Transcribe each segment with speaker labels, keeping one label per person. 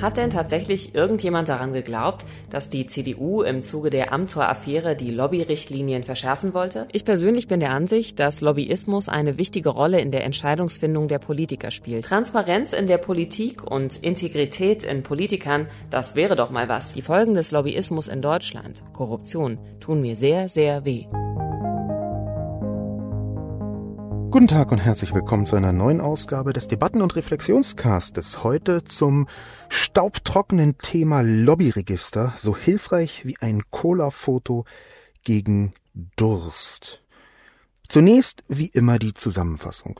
Speaker 1: Hat denn tatsächlich irgendjemand daran geglaubt, dass die CDU im Zuge der Amtor-Affäre die Lobbyrichtlinien verschärfen wollte? Ich persönlich bin der Ansicht, dass Lobbyismus eine wichtige Rolle in der Entscheidungsfindung der Politiker spielt. Transparenz in der Politik und Integrität in Politikern, das wäre doch mal was. Die Folgen des Lobbyismus in Deutschland, Korruption, tun mir sehr, sehr weh.
Speaker 2: Guten Tag und herzlich willkommen zu einer neuen Ausgabe des Debatten- und Reflexionscastes. Heute zum staubtrockenen Thema Lobbyregister, so hilfreich wie ein Cola-Foto gegen Durst. Zunächst wie immer die Zusammenfassung.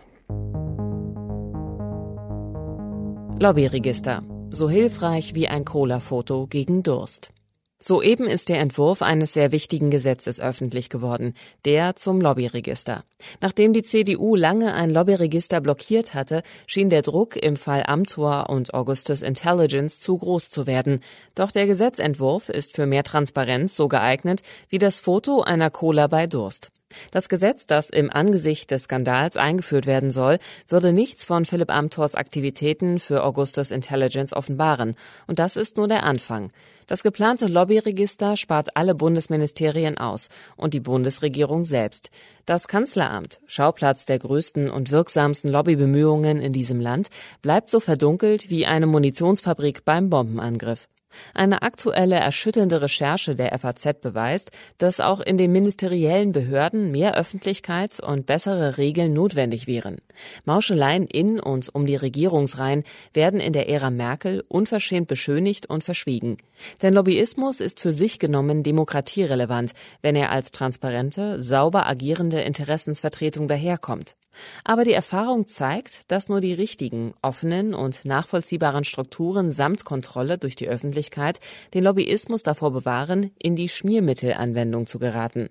Speaker 1: Lobbyregister, so hilfreich wie ein Cola-Foto gegen Durst. Soeben ist der Entwurf eines sehr wichtigen Gesetzes öffentlich geworden, der zum Lobbyregister. Nachdem die CDU lange ein Lobbyregister blockiert hatte, schien der Druck im Fall Amtor und Augustus Intelligence zu groß zu werden. Doch der Gesetzentwurf ist für mehr Transparenz so geeignet wie das Foto einer Cola bei Durst. Das Gesetz, das im Angesicht des Skandals eingeführt werden soll, würde nichts von Philipp Amthors Aktivitäten für Augustus Intelligence offenbaren. Und das ist nur der Anfang. Das geplante Lobbyregister spart alle Bundesministerien aus und die Bundesregierung selbst. Das Kanzleramt, Schauplatz der größten und wirksamsten Lobbybemühungen in diesem Land, bleibt so verdunkelt wie eine Munitionsfabrik beim Bombenangriff. Eine aktuelle erschütternde Recherche der FAZ beweist, dass auch in den ministeriellen Behörden mehr Öffentlichkeit und bessere Regeln notwendig wären. Mauscheleien in und um die Regierungsreihen werden in der Ära Merkel unverschämt beschönigt und verschwiegen. Denn Lobbyismus ist für sich genommen demokratierelevant, wenn er als transparente, sauber agierende Interessensvertretung daherkommt. Aber die Erfahrung zeigt, dass nur die richtigen, offenen und nachvollziehbaren Strukturen samt Kontrolle durch die Öffentlichkeit den Lobbyismus davor bewahren, in die Schmiermittelanwendung zu geraten.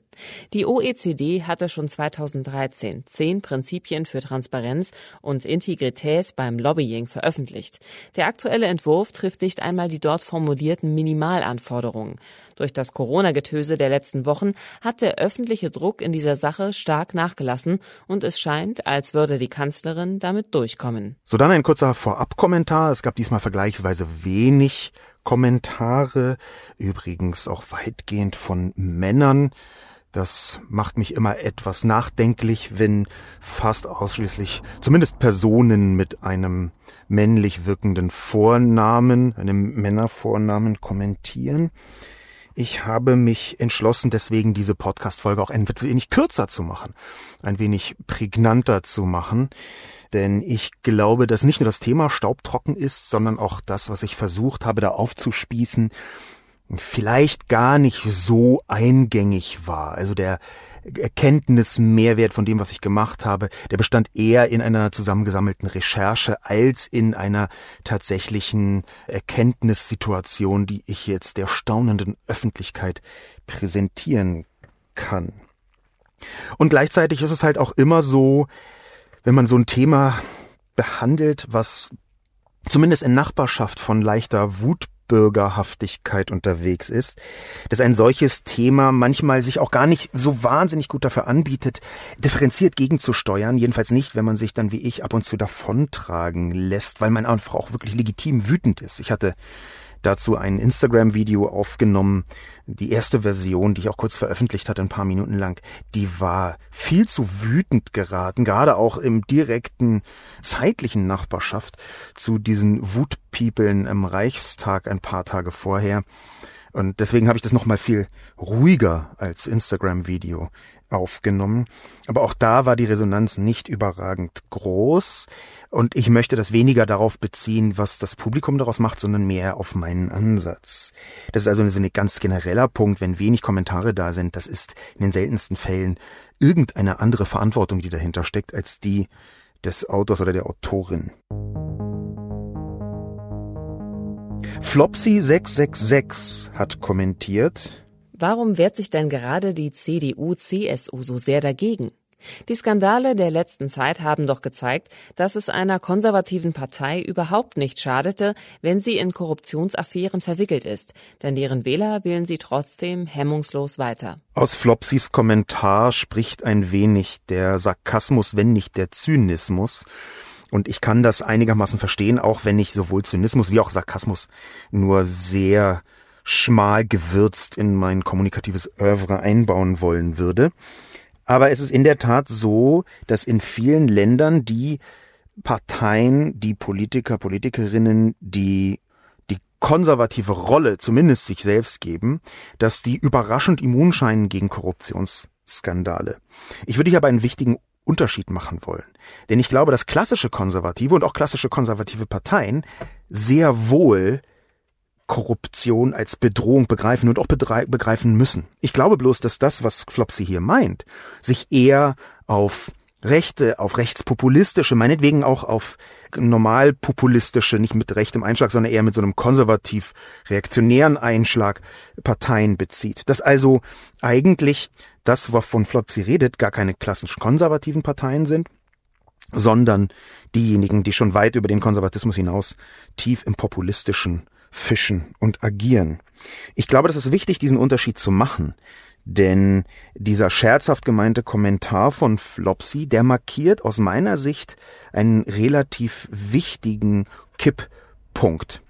Speaker 1: Die OECD hatte schon 2013 zehn Prinzipien für Transparenz und Integrität beim Lobbying veröffentlicht. Der aktuelle Entwurf trifft nicht einmal die dort formulierten Minimalanforderungen. Durch das Corona-Getöse der letzten Wochen hat der öffentliche Druck in dieser Sache stark nachgelassen und es scheint, als würde die Kanzlerin damit durchkommen.
Speaker 2: So dann ein kurzer Vorabkommentar. Es gab diesmal vergleichsweise wenig Kommentare, übrigens auch weitgehend von Männern. Das macht mich immer etwas nachdenklich, wenn fast ausschließlich zumindest Personen mit einem männlich wirkenden Vornamen, einem Männervornamen kommentieren. Ich habe mich entschlossen, deswegen diese Podcast-Folge auch ein wenig kürzer zu machen, ein wenig prägnanter zu machen. Denn ich glaube, dass nicht nur das Thema staubtrocken ist, sondern auch das, was ich versucht habe, da aufzuspießen, vielleicht gar nicht so eingängig war. Also der Erkenntnismehrwert von dem, was ich gemacht habe, der bestand eher in einer zusammengesammelten Recherche als in einer tatsächlichen Erkenntnissituation, die ich jetzt der staunenden Öffentlichkeit präsentieren kann. Und gleichzeitig ist es halt auch immer so, wenn man so ein Thema behandelt, was zumindest in Nachbarschaft von leichter Wut Bürgerhaftigkeit unterwegs ist, dass ein solches Thema manchmal sich auch gar nicht so wahnsinnig gut dafür anbietet, differenziert gegenzusteuern, jedenfalls nicht, wenn man sich dann wie ich ab und zu davontragen lässt, weil man einfach auch wirklich legitim wütend ist. Ich hatte dazu ein Instagram-Video aufgenommen. Die erste Version, die ich auch kurz veröffentlicht hatte, ein paar Minuten lang, die war viel zu wütend geraten, gerade auch im direkten zeitlichen Nachbarschaft zu diesen Wutpiepeln im Reichstag ein paar Tage vorher. Und deswegen habe ich das nochmal viel ruhiger als Instagram-Video aufgenommen. Aber auch da war die Resonanz nicht überragend groß. Und ich möchte das weniger darauf beziehen, was das Publikum daraus macht, sondern mehr auf meinen Ansatz. Das ist also so ein ganz genereller Punkt, wenn wenig Kommentare da sind. Das ist in den seltensten Fällen irgendeine andere Verantwortung, die dahinter steckt, als die des Autors oder der Autorin. Flopsy666 hat kommentiert,
Speaker 1: Warum wehrt sich denn gerade die CDU-CSU so sehr dagegen? Die Skandale der letzten Zeit haben doch gezeigt, dass es einer konservativen Partei überhaupt nicht schadete, wenn sie in Korruptionsaffären verwickelt ist, denn deren Wähler wählen sie trotzdem hemmungslos weiter.
Speaker 2: Aus Flopsys Kommentar spricht ein wenig der Sarkasmus, wenn nicht der Zynismus. Und ich kann das einigermaßen verstehen, auch wenn ich sowohl Zynismus wie auch Sarkasmus nur sehr schmal gewürzt in mein kommunikatives Oeuvre einbauen wollen würde. Aber es ist in der Tat so, dass in vielen Ländern die Parteien, die Politiker, Politikerinnen, die die konservative Rolle zumindest sich selbst geben, dass die überraschend immun scheinen gegen Korruptionsskandale. Ich würde hier aber einen wichtigen Unterschied machen wollen. Denn ich glaube, dass klassische Konservative und auch klassische konservative Parteien sehr wohl Korruption als Bedrohung begreifen und auch begreifen müssen. Ich glaube bloß, dass das, was Flopsy hier meint, sich eher auf rechte, auf rechtspopulistische, meinetwegen auch auf normalpopulistische, nicht mit rechtem Einschlag, sondern eher mit so einem konservativ reaktionären Einschlag Parteien bezieht. Dass also eigentlich das, wovon Flopsy redet, gar keine klassisch konservativen Parteien sind, sondern diejenigen, die schon weit über den Konservatismus hinaus tief im populistischen fischen und agieren. Ich glaube, das ist wichtig, diesen Unterschied zu machen. Denn dieser scherzhaft gemeinte Kommentar von Flopsy, der markiert aus meiner Sicht einen relativ wichtigen Kipppunkt.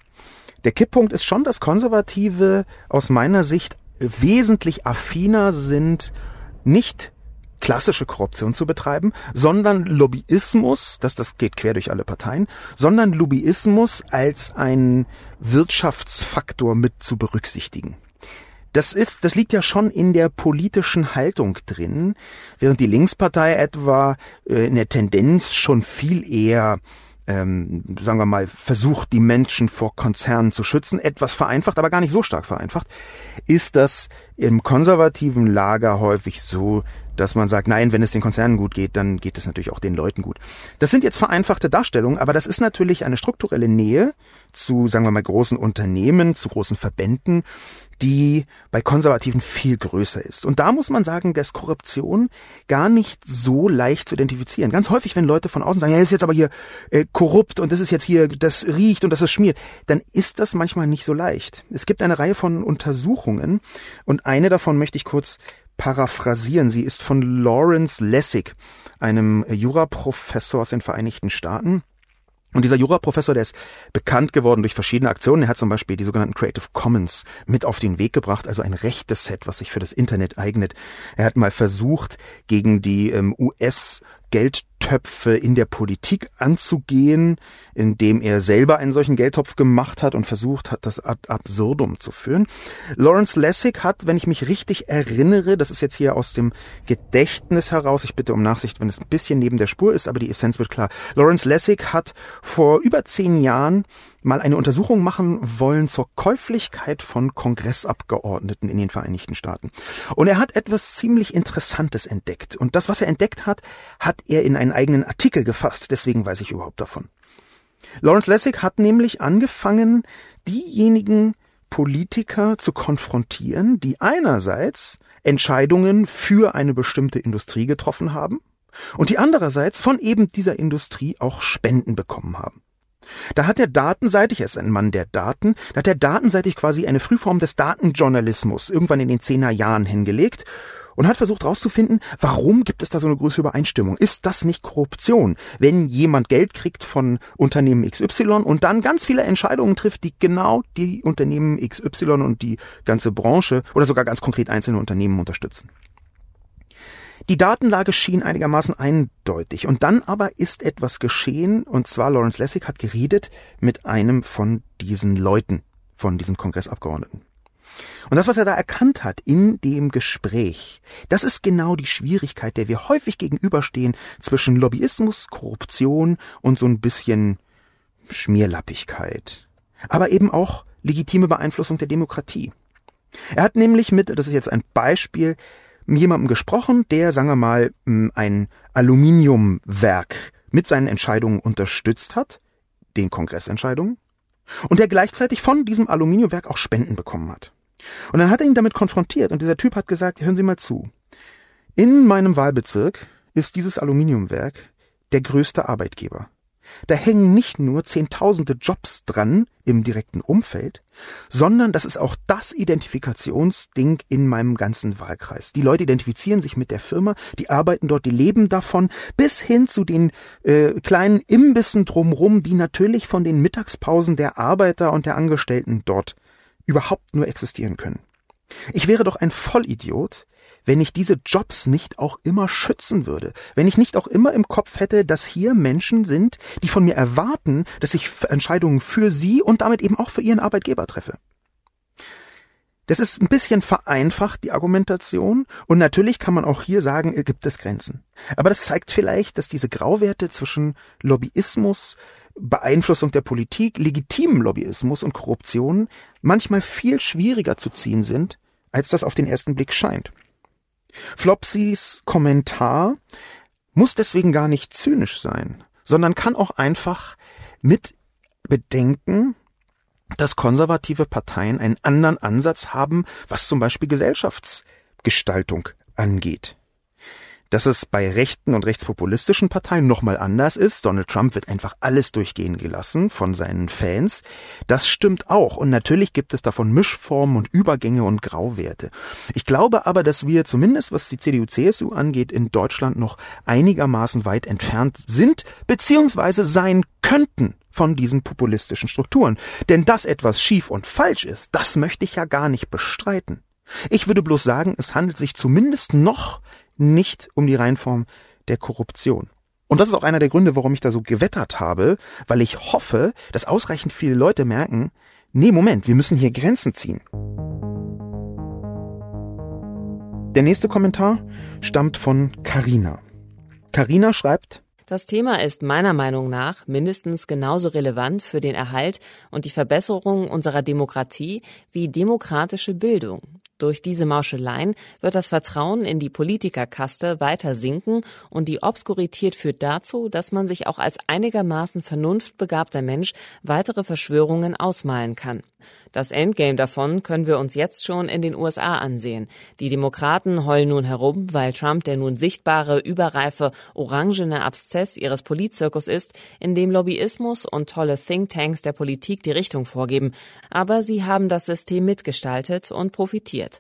Speaker 2: Der Kipppunkt ist schon, dass Konservative aus meiner Sicht wesentlich affiner sind, nicht klassische Korruption zu betreiben, sondern Lobbyismus, das, das geht quer durch alle Parteien, sondern Lobbyismus als einen Wirtschaftsfaktor mit zu berücksichtigen. Das ist, das liegt ja schon in der politischen Haltung drin, während die Linkspartei etwa äh, in der Tendenz schon viel eher ähm, sagen wir mal, versucht, die Menschen vor Konzernen zu schützen, etwas vereinfacht, aber gar nicht so stark vereinfacht, ist das im konservativen Lager häufig so, dass man sagt, nein, wenn es den Konzernen gut geht, dann geht es natürlich auch den Leuten gut. Das sind jetzt vereinfachte Darstellungen, aber das ist natürlich eine strukturelle Nähe zu, sagen wir mal, großen Unternehmen, zu großen Verbänden, die bei Konservativen viel größer ist. Und da muss man sagen, dass Korruption gar nicht so leicht zu identifizieren. Ganz häufig, wenn Leute von außen sagen, ja, das ist jetzt aber hier äh, korrupt und das ist jetzt hier, das riecht und das ist schmiert, dann ist das manchmal nicht so leicht. Es gibt eine Reihe von Untersuchungen und eine davon möchte ich kurz paraphrasieren. Sie ist von Lawrence Lessig, einem Juraprofessor aus den Vereinigten Staaten. Und dieser Juraprofessor, der ist bekannt geworden durch verschiedene Aktionen. Er hat zum Beispiel die sogenannten Creative Commons mit auf den Weg gebracht, also ein rechtes Set, was sich für das Internet eignet. Er hat mal versucht, gegen die ähm, US Geldtöpfe in der Politik anzugehen, indem er selber einen solchen Geldtopf gemacht hat und versucht hat, das ad absurdum zu führen. Lawrence Lessig hat, wenn ich mich richtig erinnere, das ist jetzt hier aus dem Gedächtnis heraus, ich bitte um Nachsicht, wenn es ein bisschen neben der Spur ist, aber die Essenz wird klar. Lawrence Lessig hat vor über zehn Jahren mal eine Untersuchung machen wollen zur Käuflichkeit von Kongressabgeordneten in den Vereinigten Staaten. Und er hat etwas ziemlich Interessantes entdeckt. Und das, was er entdeckt hat, hat er in einen eigenen Artikel gefasst. Deswegen weiß ich überhaupt davon. Lawrence Lessig hat nämlich angefangen, diejenigen Politiker zu konfrontieren, die einerseits Entscheidungen für eine bestimmte Industrie getroffen haben und die andererseits von eben dieser Industrie auch Spenden bekommen haben. Da hat er datenseitig, er ist ein Mann der Daten, da hat er datenseitig quasi eine Frühform des Datenjournalismus irgendwann in den zehner Jahren hingelegt und hat versucht herauszufinden, warum gibt es da so eine große Übereinstimmung? Ist das nicht Korruption, wenn jemand Geld kriegt von Unternehmen XY und dann ganz viele Entscheidungen trifft, die genau die Unternehmen XY und die ganze Branche oder sogar ganz konkret einzelne Unternehmen unterstützen? Die Datenlage schien einigermaßen eindeutig. Und dann aber ist etwas geschehen, und zwar Lawrence Lessig hat geredet mit einem von diesen Leuten, von diesen Kongressabgeordneten. Und das, was er da erkannt hat in dem Gespräch, das ist genau die Schwierigkeit, der wir häufig gegenüberstehen zwischen Lobbyismus, Korruption und so ein bisschen Schmierlappigkeit. Aber eben auch legitime Beeinflussung der Demokratie. Er hat nämlich mit, das ist jetzt ein Beispiel, jemandem gesprochen, der, sagen wir mal, ein Aluminiumwerk mit seinen Entscheidungen unterstützt hat, den Kongressentscheidungen, und der gleichzeitig von diesem Aluminiumwerk auch Spenden bekommen hat. Und dann hat er ihn damit konfrontiert und dieser Typ hat gesagt, hören Sie mal zu. In meinem Wahlbezirk ist dieses Aluminiumwerk der größte Arbeitgeber. Da hängen nicht nur zehntausende Jobs dran im direkten Umfeld, sondern das ist auch das Identifikationsding in meinem ganzen Wahlkreis. Die Leute identifizieren sich mit der Firma, die arbeiten dort, die leben davon, bis hin zu den äh, kleinen Imbissen drumrum, die natürlich von den Mittagspausen der Arbeiter und der Angestellten dort überhaupt nur existieren können. Ich wäre doch ein Vollidiot, wenn ich diese Jobs nicht auch immer schützen würde, wenn ich nicht auch immer im Kopf hätte, dass hier Menschen sind, die von mir erwarten, dass ich Entscheidungen für sie und damit eben auch für ihren Arbeitgeber treffe. Das ist ein bisschen vereinfacht, die Argumentation, und natürlich kann man auch hier sagen, gibt es Grenzen. Aber das zeigt vielleicht, dass diese Grauwerte zwischen Lobbyismus, Beeinflussung der Politik, legitimem Lobbyismus und Korruption manchmal viel schwieriger zu ziehen sind, als das auf den ersten Blick scheint. Flopsys Kommentar muss deswegen gar nicht zynisch sein, sondern kann auch einfach mit bedenken, dass konservative Parteien einen anderen Ansatz haben, was zum Beispiel Gesellschaftsgestaltung angeht dass es bei rechten und rechtspopulistischen Parteien nochmal anders ist. Donald Trump wird einfach alles durchgehen gelassen von seinen Fans. Das stimmt auch. Und natürlich gibt es davon Mischformen und Übergänge und Grauwerte. Ich glaube aber, dass wir zumindest was die CDU-CSU angeht, in Deutschland noch einigermaßen weit entfernt sind, beziehungsweise sein könnten von diesen populistischen Strukturen. Denn dass etwas schief und falsch ist, das möchte ich ja gar nicht bestreiten. Ich würde bloß sagen, es handelt sich zumindest noch nicht um die Reinform der Korruption. Und das ist auch einer der Gründe, warum ich da so gewettert habe, weil ich hoffe, dass ausreichend viele Leute merken, nee, Moment, wir müssen hier Grenzen ziehen. Der nächste Kommentar stammt von Carina. Carina schreibt,
Speaker 1: das Thema ist meiner Meinung nach mindestens genauso relevant für den Erhalt und die Verbesserung unserer Demokratie wie demokratische Bildung. Durch diese Mauscheleien wird das Vertrauen in die Politikerkaste weiter sinken und die Obskurität führt dazu, dass man sich auch als einigermaßen vernunftbegabter Mensch weitere Verschwörungen ausmalen kann. Das Endgame davon können wir uns jetzt schon in den USA ansehen. Die Demokraten heulen nun herum, weil Trump der nun sichtbare, überreife, orangene Abszess ihres Politzirkus ist, in dem Lobbyismus und tolle Thinktanks der Politik die Richtung vorgeben. Aber sie haben das System mitgestaltet und profitiert.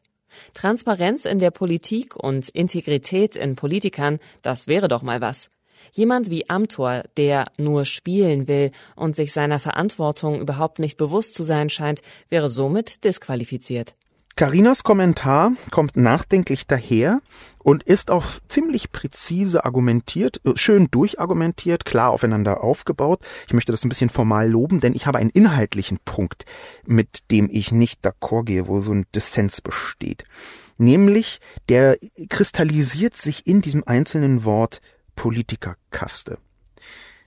Speaker 1: Transparenz in der Politik und Integrität in Politikern, das wäre doch mal was. Jemand wie Amtor, der nur spielen will und sich seiner Verantwortung überhaupt nicht bewusst zu sein scheint, wäre somit disqualifiziert.
Speaker 2: Carinas Kommentar kommt nachdenklich daher und ist auch ziemlich präzise argumentiert, äh, schön durchargumentiert, klar aufeinander aufgebaut. Ich möchte das ein bisschen formal loben, denn ich habe einen inhaltlichen Punkt, mit dem ich nicht d'accord gehe, wo so ein Dissens besteht. Nämlich, der kristallisiert sich in diesem einzelnen Wort Politikerkaste.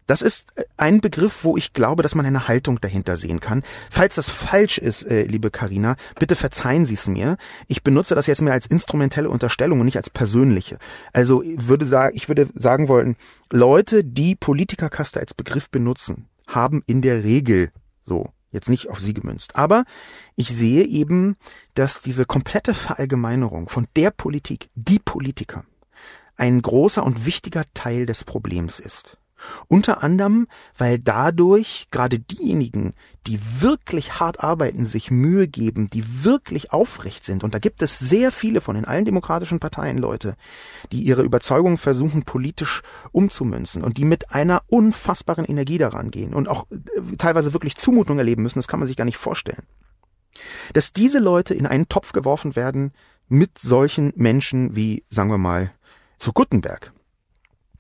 Speaker 2: Das ist ein Begriff, wo ich glaube, dass man eine Haltung dahinter sehen kann. Falls das falsch ist, äh, liebe Karina, bitte verzeihen Sie es mir. Ich benutze das jetzt mehr als instrumentelle Unterstellung und nicht als persönliche. Also würde sagen, ich würde sagen wollen, Leute, die Politikerkaste als Begriff benutzen, haben in der Regel so jetzt nicht auf sie gemünzt. Aber ich sehe eben, dass diese komplette Verallgemeinerung von der Politik, die Politiker, ein großer und wichtiger Teil des Problems ist. Unter anderem, weil dadurch gerade diejenigen, die wirklich hart arbeiten, sich Mühe geben, die wirklich aufrecht sind, und da gibt es sehr viele von in allen demokratischen Parteien Leute, die ihre Überzeugungen versuchen politisch umzumünzen und die mit einer unfassbaren Energie daran gehen und auch äh, teilweise wirklich Zumutung erleben müssen, das kann man sich gar nicht vorstellen. Dass diese Leute in einen Topf geworfen werden mit solchen Menschen wie, sagen wir mal, zu Gutenberg.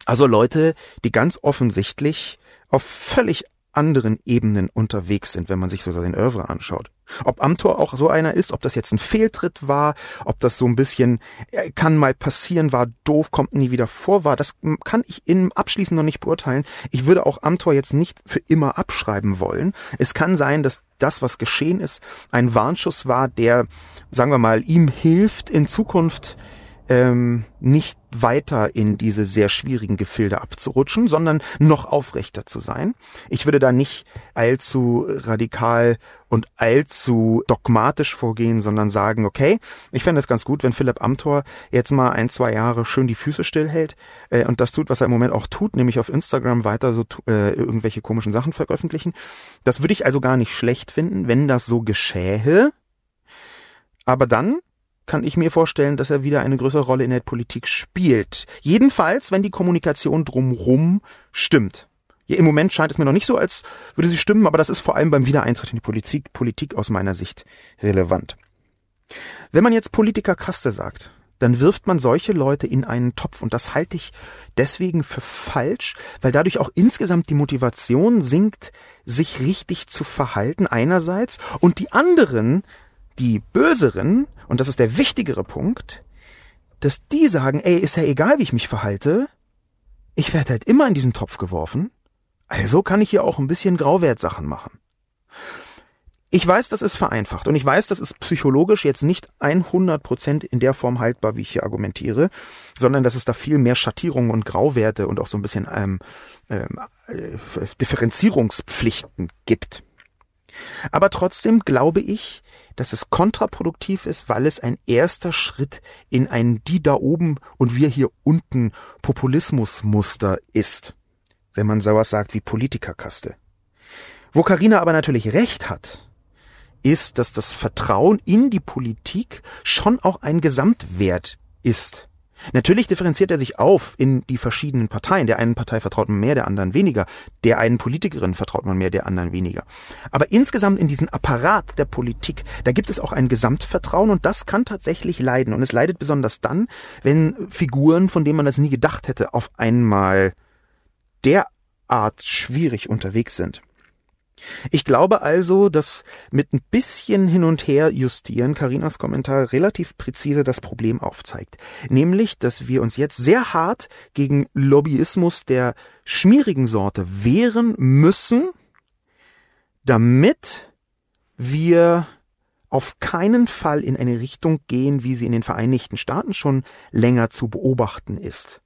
Speaker 2: Also Leute, die ganz offensichtlich auf völlig anderen Ebenen unterwegs sind, wenn man sich so sein Oeuvre anschaut. Ob Amtor auch so einer ist, ob das jetzt ein Fehltritt war, ob das so ein bisschen äh, kann mal passieren, war doof, kommt nie wieder vor, war, das kann ich im Abschließen noch nicht beurteilen. Ich würde auch Amtor jetzt nicht für immer abschreiben wollen. Es kann sein, dass das, was geschehen ist, ein Warnschuss war, der, sagen wir mal, ihm hilft, in Zukunft ähm, nicht weiter in diese sehr schwierigen Gefilde abzurutschen, sondern noch aufrechter zu sein. Ich würde da nicht allzu radikal und allzu dogmatisch vorgehen, sondern sagen, okay, ich fände es ganz gut, wenn Philipp Amthor jetzt mal ein, zwei Jahre schön die Füße stillhält äh, und das tut, was er im Moment auch tut, nämlich auf Instagram weiter so äh, irgendwelche komischen Sachen veröffentlichen. Das würde ich also gar nicht schlecht finden, wenn das so geschähe. Aber dann kann ich mir vorstellen, dass er wieder eine größere Rolle in der Politik spielt. Jedenfalls, wenn die Kommunikation drumrum stimmt. Ja, Im Moment scheint es mir noch nicht so, als würde sie stimmen, aber das ist vor allem beim Wiedereintritt in die Politik, Politik aus meiner Sicht relevant. Wenn man jetzt Politikerkaste sagt, dann wirft man solche Leute in einen Topf und das halte ich deswegen für falsch, weil dadurch auch insgesamt die Motivation sinkt, sich richtig zu verhalten einerseits und die anderen, die Böseren, und das ist der wichtigere Punkt, dass die sagen, ey, ist ja egal, wie ich mich verhalte, ich werde halt immer in diesen Topf geworfen, also kann ich hier auch ein bisschen Grauwertsachen machen. Ich weiß, das ist vereinfacht und ich weiß, das ist psychologisch jetzt nicht 100% in der Form haltbar, wie ich hier argumentiere, sondern dass es da viel mehr Schattierungen und Grauwerte und auch so ein bisschen ähm, ähm, äh, Differenzierungspflichten gibt. Aber trotzdem glaube ich, dass es kontraproduktiv ist, weil es ein erster Schritt in ein die da oben und wir hier unten Populismusmuster ist, wenn man sowas sagt wie Politikerkaste. Wo Karina aber natürlich recht hat, ist, dass das Vertrauen in die Politik schon auch ein Gesamtwert ist. Natürlich differenziert er sich auf in die verschiedenen Parteien. Der einen Partei vertraut man mehr, der anderen weniger. Der einen Politikerin vertraut man mehr, der anderen weniger. Aber insgesamt in diesen Apparat der Politik, da gibt es auch ein Gesamtvertrauen und das kann tatsächlich leiden. Und es leidet besonders dann, wenn Figuren, von denen man das nie gedacht hätte, auf einmal derart schwierig unterwegs sind. Ich glaube also, dass mit ein bisschen hin und her justieren Karinas Kommentar relativ präzise das Problem aufzeigt. Nämlich, dass wir uns jetzt sehr hart gegen Lobbyismus der schmierigen Sorte wehren müssen, damit wir auf keinen Fall in eine Richtung gehen, wie sie in den Vereinigten Staaten schon länger zu beobachten ist.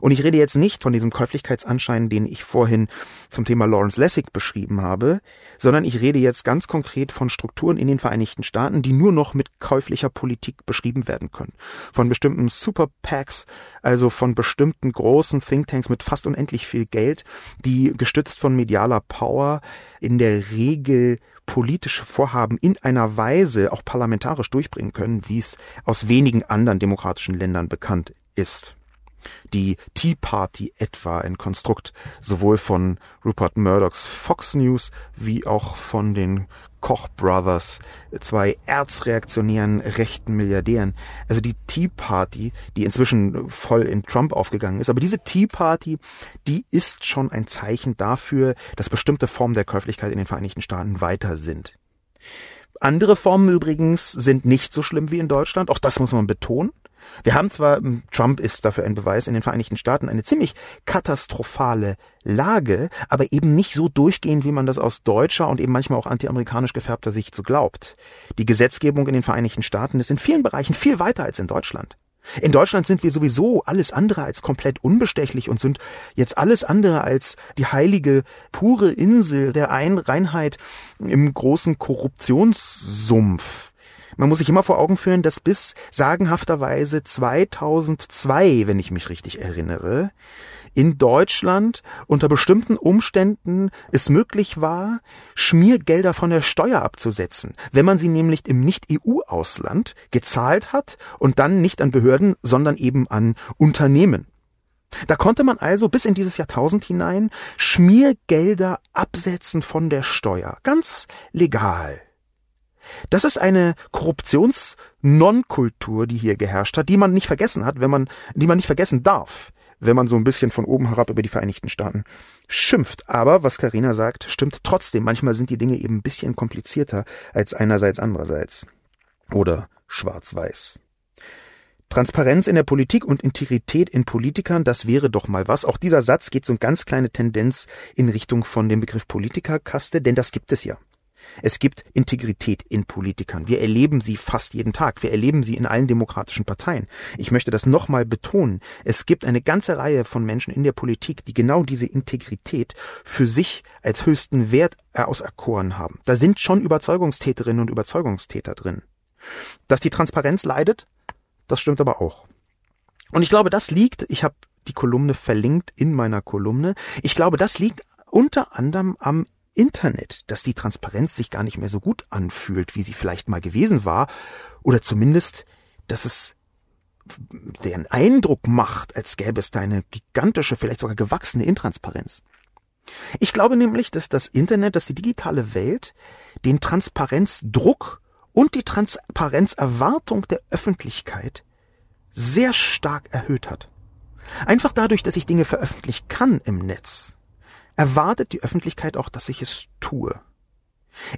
Speaker 2: Und ich rede jetzt nicht von diesem Käuflichkeitsanschein, den ich vorhin zum Thema Lawrence Lessig beschrieben habe, sondern ich rede jetzt ganz konkret von Strukturen in den Vereinigten Staaten, die nur noch mit käuflicher Politik beschrieben werden können. Von bestimmten Super PACs, also von bestimmten großen Thinktanks mit fast unendlich viel Geld, die gestützt von medialer Power in der Regel politische Vorhaben in einer Weise auch parlamentarisch durchbringen können, wie es aus wenigen anderen demokratischen Ländern bekannt ist die Tea Party etwa ein Konstrukt sowohl von Rupert Murdochs Fox News wie auch von den Koch Brothers, zwei erzreaktionären rechten Milliardären. Also die Tea Party, die inzwischen voll in Trump aufgegangen ist, aber diese Tea Party, die ist schon ein Zeichen dafür, dass bestimmte Formen der Käuflichkeit in den Vereinigten Staaten weiter sind. Andere Formen übrigens sind nicht so schlimm wie in Deutschland, auch das muss man betonen. Wir haben zwar, hm, Trump ist dafür ein Beweis, in den Vereinigten Staaten eine ziemlich katastrophale Lage, aber eben nicht so durchgehend, wie man das aus deutscher und eben manchmal auch antiamerikanisch gefärbter Sicht so glaubt. Die Gesetzgebung in den Vereinigten Staaten ist in vielen Bereichen viel weiter als in Deutschland. In Deutschland sind wir sowieso alles andere als komplett unbestechlich und sind jetzt alles andere als die heilige, pure Insel der Einreinheit im großen Korruptionssumpf. Man muss sich immer vor Augen führen, dass bis sagenhafterweise 2002, wenn ich mich richtig erinnere, in Deutschland unter bestimmten Umständen es möglich war, Schmiergelder von der Steuer abzusetzen, wenn man sie nämlich im Nicht-EU-Ausland gezahlt hat und dann nicht an Behörden, sondern eben an Unternehmen. Da konnte man also bis in dieses Jahrtausend hinein Schmiergelder absetzen von der Steuer. Ganz legal. Das ist eine Korruptions-Non-Kultur, die hier geherrscht hat, die man nicht vergessen hat, wenn man, die man nicht vergessen darf, wenn man so ein bisschen von oben herab über die Vereinigten Staaten schimpft. Aber was Karina sagt, stimmt trotzdem. Manchmal sind die Dinge eben ein bisschen komplizierter als einerseits andererseits. Oder schwarz-weiß. Transparenz in der Politik und Integrität in Politikern, das wäre doch mal was. Auch dieser Satz geht so eine ganz kleine Tendenz in Richtung von dem Begriff Politikerkaste, denn das gibt es ja. Es gibt Integrität in Politikern. Wir erleben sie fast jeden Tag. Wir erleben sie in allen demokratischen Parteien. Ich möchte das nochmal betonen. Es gibt eine ganze Reihe von Menschen in der Politik, die genau diese Integrität für sich als höchsten Wert auserkoren haben. Da sind schon Überzeugungstäterinnen und Überzeugungstäter drin. Dass die Transparenz leidet, das stimmt aber auch. Und ich glaube, das liegt, ich habe die Kolumne verlinkt in meiner Kolumne, ich glaube, das liegt unter anderem am Internet, dass die Transparenz sich gar nicht mehr so gut anfühlt, wie sie vielleicht mal gewesen war, oder zumindest, dass es den Eindruck macht, als gäbe es da eine gigantische, vielleicht sogar gewachsene Intransparenz. Ich glaube nämlich, dass das Internet, dass die digitale Welt den Transparenzdruck und die Transparenzerwartung der Öffentlichkeit sehr stark erhöht hat. Einfach dadurch, dass ich Dinge veröffentlichen kann im Netz, erwartet die Öffentlichkeit auch, dass ich es tue.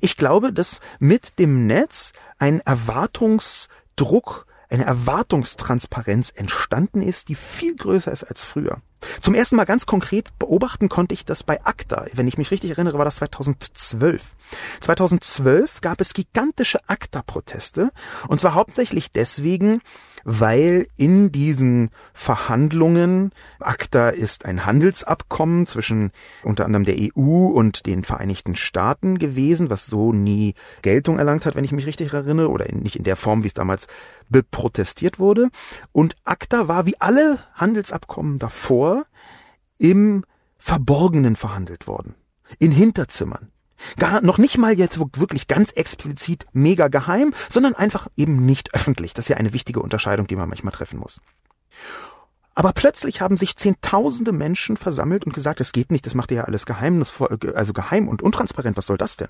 Speaker 2: Ich glaube, dass mit dem Netz ein Erwartungsdruck, eine Erwartungstransparenz entstanden ist, die viel größer ist als früher. Zum ersten Mal ganz konkret beobachten konnte ich das bei ACTA. Wenn ich mich richtig erinnere, war das 2012. 2012 gab es gigantische ACTA-Proteste und zwar hauptsächlich deswegen, weil in diesen Verhandlungen, ACTA ist ein Handelsabkommen zwischen unter anderem der EU und den Vereinigten Staaten gewesen, was so nie Geltung erlangt hat, wenn ich mich richtig erinnere, oder nicht in der Form, wie es damals beprotestiert wurde. Und ACTA war wie alle Handelsabkommen davor im Verborgenen verhandelt worden. In Hinterzimmern. Gar noch nicht mal jetzt wirklich ganz explizit mega geheim, sondern einfach eben nicht öffentlich. Das ist ja eine wichtige Unterscheidung, die man manchmal treffen muss. Aber plötzlich haben sich zehntausende Menschen versammelt und gesagt, es geht nicht, das macht ihr ja alles geheimnisvoll, also geheim und untransparent, was soll das denn?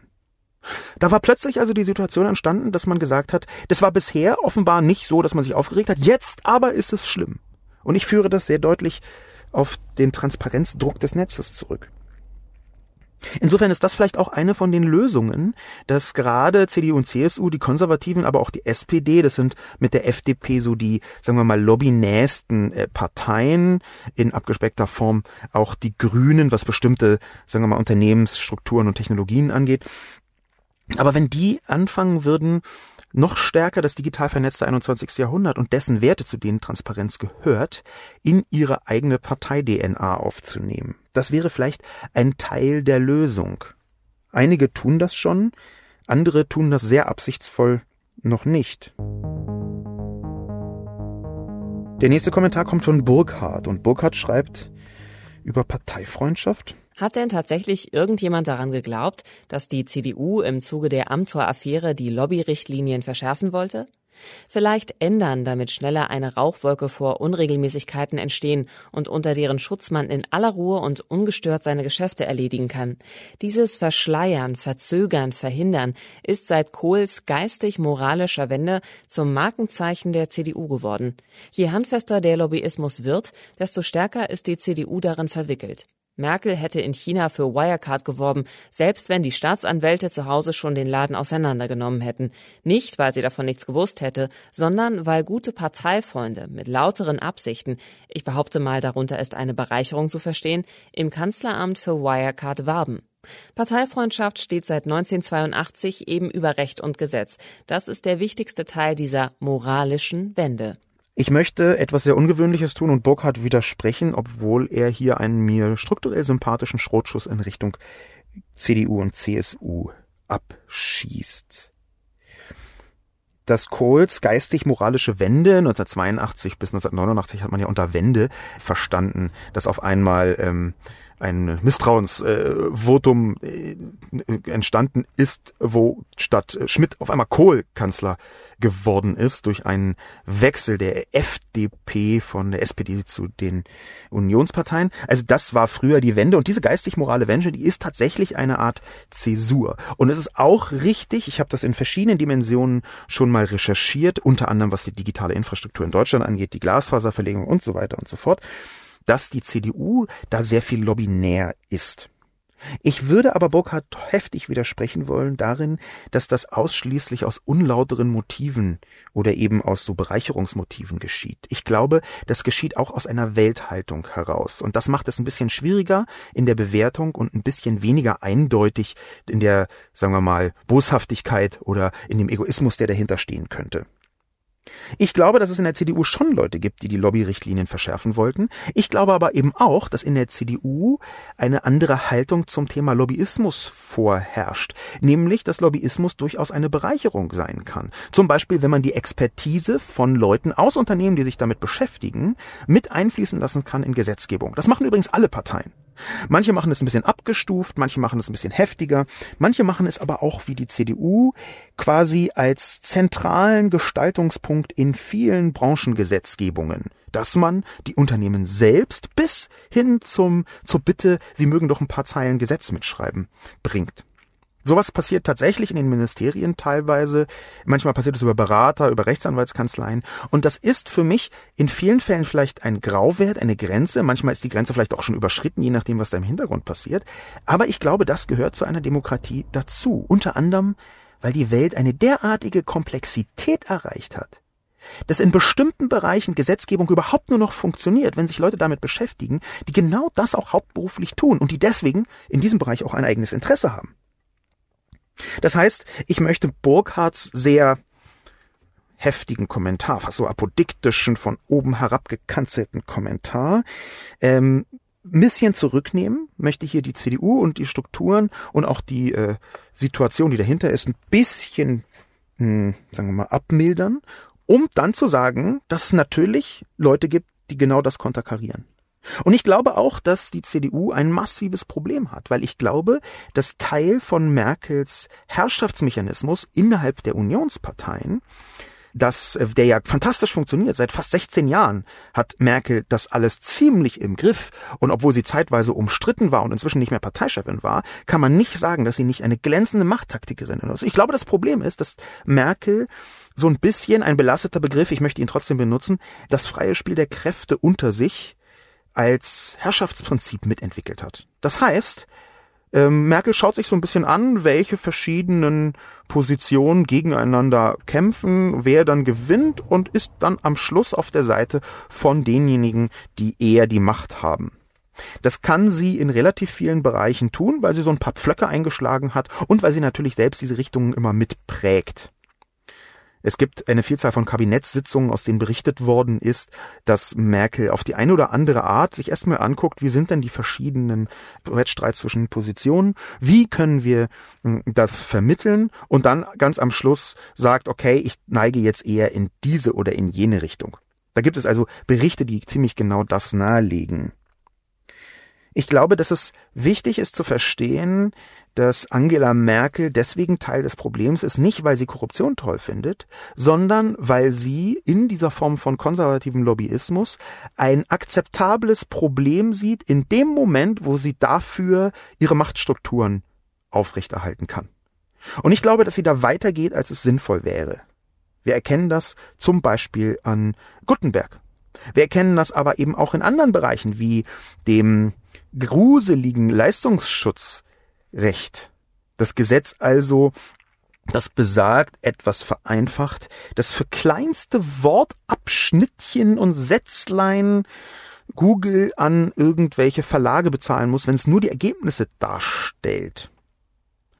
Speaker 2: Da war plötzlich also die Situation entstanden, dass man gesagt hat, das war bisher offenbar nicht so, dass man sich aufgeregt hat, jetzt aber ist es schlimm. Und ich führe das sehr deutlich auf den Transparenzdruck des Netzes zurück. Insofern ist das vielleicht auch eine von den Lösungen, dass gerade CDU und CSU, die Konservativen, aber auch die SPD, das sind mit der FDP so die, sagen wir mal, lobbynästen äh, Parteien, in abgespeckter Form auch die Grünen, was bestimmte, sagen wir mal, Unternehmensstrukturen und Technologien angeht. Aber wenn die anfangen würden, noch stärker das digital vernetzte 21. Jahrhundert und dessen Werte, zu denen Transparenz gehört, in ihre eigene Partei-DNA aufzunehmen. Das wäre vielleicht ein Teil der Lösung. Einige tun das schon, andere tun das sehr absichtsvoll noch nicht. Der nächste Kommentar kommt von Burkhardt und Burkhardt schreibt über Parteifreundschaft.
Speaker 1: Hat denn tatsächlich irgendjemand daran geglaubt, dass die CDU im Zuge der Amtor-Affäre die Lobbyrichtlinien verschärfen wollte? Vielleicht ändern, damit schneller eine Rauchwolke vor Unregelmäßigkeiten entstehen und unter deren Schutz man in aller Ruhe und ungestört seine Geschäfte erledigen kann. Dieses Verschleiern, Verzögern, Verhindern ist seit Kohls geistig-moralischer Wende zum Markenzeichen der CDU geworden. Je handfester der Lobbyismus wird, desto stärker ist die CDU darin verwickelt. Merkel hätte in China für Wirecard geworben, selbst wenn die Staatsanwälte zu Hause schon den Laden auseinandergenommen hätten. Nicht, weil sie davon nichts gewusst hätte, sondern weil gute Parteifreunde mit lauteren Absichten, ich behaupte mal, darunter ist eine Bereicherung zu verstehen, im Kanzleramt für Wirecard warben. Parteifreundschaft steht seit 1982 eben über Recht und Gesetz. Das ist der wichtigste Teil dieser moralischen Wende.
Speaker 2: Ich möchte etwas sehr Ungewöhnliches tun und Burkhardt widersprechen, obwohl er hier einen mir strukturell sympathischen Schrotschuss in Richtung CDU und CSU abschießt. Das Kohls geistig-moralische Wende 1982 bis 1989 hat man ja unter Wende verstanden, dass auf einmal ähm, ein Misstrauensvotum äh, entstanden ist, wo statt Schmidt auf einmal Kohl Kanzler geworden ist durch einen Wechsel der FDP von der SPD zu den Unionsparteien. Also das war früher die Wende und diese geistig-morale Wende, die ist tatsächlich eine Art Zäsur. Und es ist auch richtig, ich habe das in verschiedenen Dimensionen schon mal recherchiert, unter anderem was die digitale Infrastruktur in Deutschland angeht, die Glasfaserverlegung und so weiter und so fort dass die CDU da sehr viel lobbynär ist. Ich würde aber Burkhardt heftig widersprechen wollen darin, dass das ausschließlich aus unlauteren Motiven oder eben aus so Bereicherungsmotiven geschieht. Ich glaube, das geschieht auch aus einer Welthaltung heraus. Und das macht es ein bisschen schwieriger in der Bewertung und ein bisschen weniger eindeutig in der, sagen wir mal, Boshaftigkeit oder in dem Egoismus, der dahinter stehen könnte. Ich glaube, dass es in der CDU schon Leute gibt, die die Lobbyrichtlinien verschärfen wollten. Ich glaube aber eben auch, dass in der CDU eine andere Haltung zum Thema Lobbyismus vorherrscht, nämlich dass Lobbyismus durchaus eine Bereicherung sein kann. Zum Beispiel, wenn man die Expertise von Leuten aus Unternehmen, die sich damit beschäftigen, mit einfließen lassen kann in Gesetzgebung. Das machen übrigens alle Parteien. Manche machen es ein bisschen abgestuft, manche machen es ein bisschen heftiger, manche machen es aber auch wie die CDU quasi als zentralen Gestaltungspunkt in vielen Branchengesetzgebungen, dass man die Unternehmen selbst bis hin zum zur Bitte, sie mögen doch ein paar Zeilen Gesetz mitschreiben, bringt. Sowas passiert tatsächlich in den Ministerien teilweise. Manchmal passiert es über Berater, über Rechtsanwaltskanzleien. Und das ist für mich in vielen Fällen vielleicht ein Grauwert, eine Grenze. Manchmal ist die Grenze vielleicht auch schon überschritten, je nachdem, was da im Hintergrund passiert. Aber ich glaube, das gehört zu einer Demokratie dazu. Unter anderem, weil die Welt eine derartige Komplexität erreicht hat, dass in bestimmten Bereichen Gesetzgebung überhaupt nur noch funktioniert, wenn sich Leute damit beschäftigen, die genau das auch hauptberuflich tun und die deswegen in diesem Bereich auch ein eigenes Interesse haben. Das heißt, ich möchte Burkhards sehr heftigen Kommentar, fast so apodiktischen, von oben herab gekanzelten Kommentar, ähm, bisschen zurücknehmen, möchte hier die CDU und die Strukturen und auch die äh, Situation, die dahinter ist, ein bisschen, mh, hm, sagen wir mal, abmildern, um dann zu sagen, dass es natürlich Leute gibt, die genau das konterkarieren. Und ich glaube auch, dass die CDU ein massives Problem hat, weil ich glaube, dass Teil von Merkels Herrschaftsmechanismus innerhalb der Unionsparteien dass äh, der ja fantastisch funktioniert. Seit fast 16 Jahren hat Merkel das alles ziemlich im Griff. Und obwohl sie zeitweise umstritten war und inzwischen nicht mehr Parteichefin war, kann man nicht sagen, dass sie nicht eine glänzende Machttaktikerin ist. Ich glaube, das Problem ist, dass Merkel so ein bisschen ein belasteter Begriff, ich möchte ihn trotzdem benutzen, das freie Spiel der Kräfte unter sich als Herrschaftsprinzip mitentwickelt hat. Das heißt, ähm, Merkel schaut sich so ein bisschen an, welche verschiedenen Positionen gegeneinander kämpfen, wer dann gewinnt und ist dann am Schluss auf der Seite von denjenigen, die eher die Macht haben. Das kann sie in relativ vielen Bereichen tun, weil sie so ein paar Pflöcke eingeschlagen hat und weil sie natürlich selbst diese Richtungen immer mitprägt. Es gibt eine Vielzahl von Kabinettssitzungen, aus denen berichtet worden ist, dass Merkel auf die eine oder andere Art sich erstmal anguckt, wie sind denn die verschiedenen Wettstreits zwischen Positionen, wie können wir hm, das vermitteln und dann ganz am Schluss sagt, okay, ich neige jetzt eher in diese oder in jene Richtung. Da gibt es also Berichte, die ziemlich genau das nahelegen. Ich glaube, dass es wichtig ist zu verstehen, dass Angela Merkel deswegen Teil des Problems ist, nicht weil sie Korruption toll findet, sondern weil sie in dieser Form von konservativem Lobbyismus ein akzeptables Problem sieht in dem Moment, wo sie dafür ihre Machtstrukturen aufrechterhalten kann. Und ich glaube, dass sie da weitergeht, als es sinnvoll wäre. Wir erkennen das zum Beispiel an Gutenberg. Wir erkennen das aber eben auch in anderen Bereichen wie dem gruseligen Leistungsschutzrecht. Das Gesetz also, das besagt, etwas vereinfacht, dass für kleinste Wortabschnittchen und Sätzlein Google an irgendwelche Verlage bezahlen muss, wenn es nur die Ergebnisse darstellt.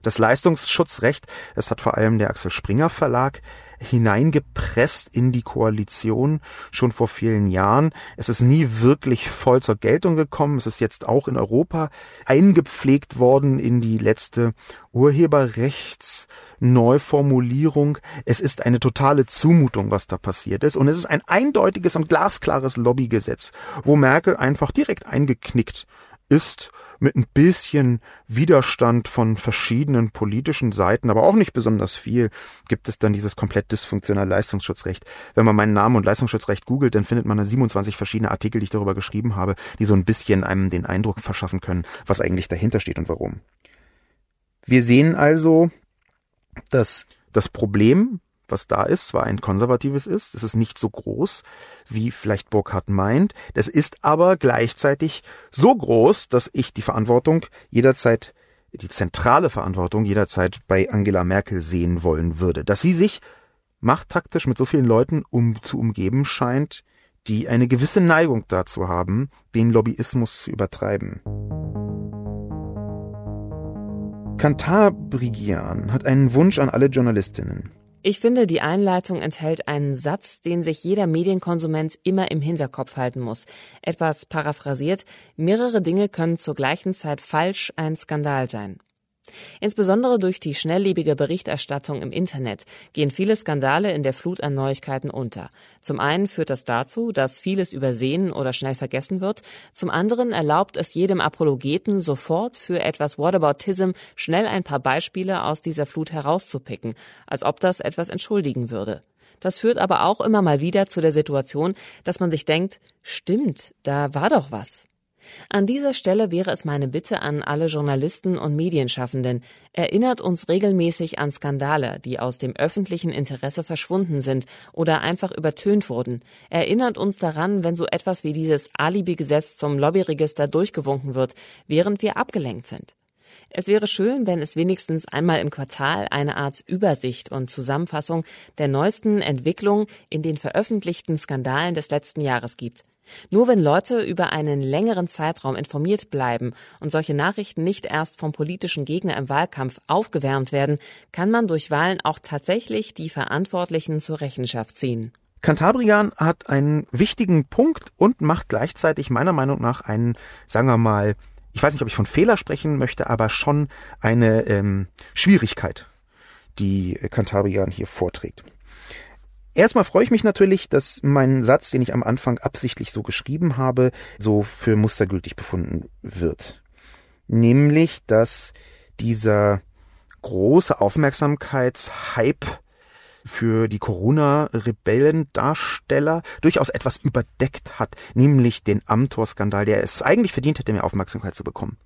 Speaker 2: Das Leistungsschutzrecht, das hat vor allem der Axel Springer Verlag hineingepresst in die Koalition schon vor vielen Jahren. Es ist nie wirklich voll zur Geltung gekommen. Es ist jetzt auch in Europa eingepflegt worden in die letzte Urheberrechtsneuformulierung. Es ist eine totale Zumutung, was da passiert ist. Und es ist ein eindeutiges und glasklares Lobbygesetz, wo Merkel einfach direkt eingeknickt ist mit ein bisschen Widerstand von verschiedenen politischen Seiten, aber auch nicht besonders viel, gibt es dann dieses komplett dysfunktionale Leistungsschutzrecht. Wenn man meinen Namen und Leistungsschutzrecht googelt, dann findet man da 27 verschiedene Artikel, die ich darüber geschrieben habe, die so ein bisschen einem den Eindruck verschaffen können, was eigentlich dahinter steht und warum. Wir sehen also, dass das Problem was da ist, zwar ein konservatives ist, es ist nicht so groß, wie vielleicht Burkhardt meint, das ist aber gleichzeitig so groß, dass ich die Verantwortung jederzeit, die zentrale Verantwortung jederzeit bei Angela Merkel sehen wollen würde, dass sie sich machttaktisch mit so vielen Leuten um zu umgeben scheint, die eine gewisse Neigung dazu haben, den Lobbyismus zu übertreiben. Kantabrigian hat einen Wunsch an alle Journalistinnen.
Speaker 1: Ich finde, die Einleitung enthält einen Satz, den sich jeder Medienkonsument immer im Hinterkopf halten muss. Etwas paraphrasiert, mehrere Dinge können zur gleichen Zeit falsch ein Skandal sein. Insbesondere durch die schnelllebige Berichterstattung im Internet gehen viele Skandale in der Flut an Neuigkeiten unter. Zum einen führt das dazu, dass vieles übersehen oder schnell vergessen wird. Zum anderen erlaubt es jedem Apologeten sofort für etwas Whataboutism schnell ein paar Beispiele aus dieser Flut herauszupicken, als ob das etwas entschuldigen würde. Das führt aber auch immer mal wieder zu der Situation, dass man sich denkt, stimmt, da war doch was. An dieser Stelle wäre es meine Bitte an alle Journalisten und Medienschaffenden, erinnert uns regelmäßig an Skandale, die aus dem öffentlichen Interesse verschwunden sind oder einfach übertönt wurden. Erinnert uns daran, wenn so etwas wie dieses Alibi-Gesetz zum Lobbyregister durchgewunken wird, während wir abgelenkt sind. Es wäre schön, wenn es wenigstens einmal im Quartal eine Art Übersicht und Zusammenfassung der neuesten Entwicklungen in den veröffentlichten Skandalen des letzten Jahres gibt. Nur wenn Leute über einen längeren Zeitraum informiert bleiben und solche Nachrichten nicht erst vom politischen Gegner im Wahlkampf aufgewärmt werden, kann man durch Wahlen auch tatsächlich die Verantwortlichen zur Rechenschaft ziehen.
Speaker 2: Cantabrian hat einen wichtigen Punkt und macht gleichzeitig meiner Meinung nach einen, sagen wir mal, ich weiß nicht, ob ich von Fehler sprechen möchte, aber schon eine ähm, Schwierigkeit, die Cantabrian hier vorträgt. Erstmal freue ich mich natürlich, dass mein Satz, den ich am Anfang absichtlich so geschrieben habe, so für mustergültig befunden wird. Nämlich, dass dieser große Aufmerksamkeitshype für die Corona-Rebellendarsteller durchaus etwas überdeckt hat, nämlich den Amtor-Skandal, der es eigentlich verdient hätte, mehr Aufmerksamkeit zu bekommen.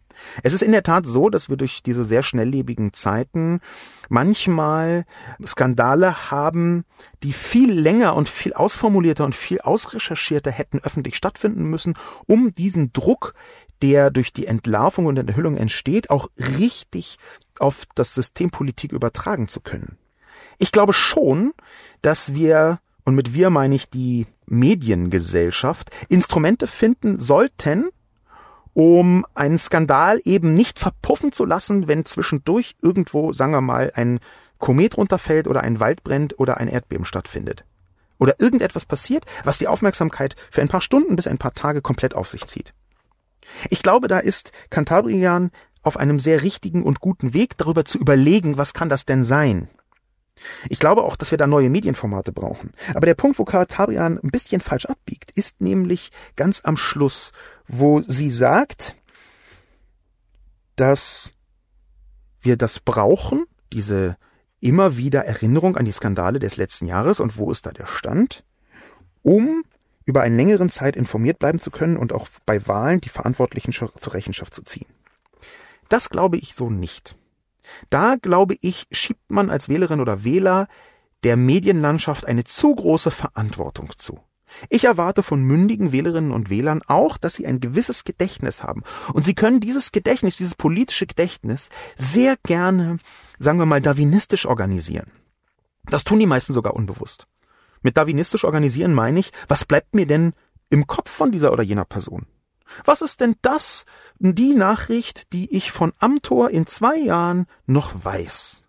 Speaker 2: Es ist in der Tat so, dass wir durch diese sehr schnelllebigen Zeiten manchmal Skandale haben, die viel länger und viel ausformulierter und viel ausrecherchierter hätten öffentlich stattfinden müssen, um diesen Druck, der durch die Entlarvung und Enthüllung entsteht, auch richtig auf das System Politik übertragen zu können. Ich glaube schon, dass wir, und mit wir meine ich die Mediengesellschaft, Instrumente finden sollten, um einen Skandal eben nicht verpuffen zu lassen, wenn zwischendurch irgendwo, sagen wir mal, ein Komet runterfällt oder ein Wald brennt oder ein Erdbeben stattfindet. Oder irgendetwas passiert, was die Aufmerksamkeit für ein paar Stunden bis ein paar Tage komplett auf sich zieht. Ich glaube, da ist Cantabrian auf einem sehr richtigen und guten Weg, darüber zu überlegen, was kann das denn sein? Ich glaube auch, dass wir da neue Medienformate brauchen. Aber der Punkt, wo Cantabrian ein bisschen falsch abbiegt, ist nämlich ganz am Schluss, wo sie sagt, dass wir das brauchen, diese immer wieder Erinnerung an die Skandale des letzten Jahres und wo ist da der Stand, um über einen längeren Zeit informiert bleiben zu können und auch bei Wahlen die Verantwortlichen zur Rechenschaft zu ziehen. Das glaube ich so nicht. Da, glaube ich, schiebt man als Wählerin oder Wähler der Medienlandschaft eine zu große Verantwortung zu. Ich erwarte von mündigen Wählerinnen und Wählern auch, dass sie ein gewisses Gedächtnis haben. Und sie können dieses Gedächtnis, dieses politische Gedächtnis sehr gerne, sagen wir mal, darwinistisch organisieren. Das tun die meisten sogar unbewusst. Mit darwinistisch organisieren meine ich, was bleibt mir denn im Kopf von dieser oder jener Person? Was ist denn das, die Nachricht, die ich von Amtor in zwei Jahren noch weiß?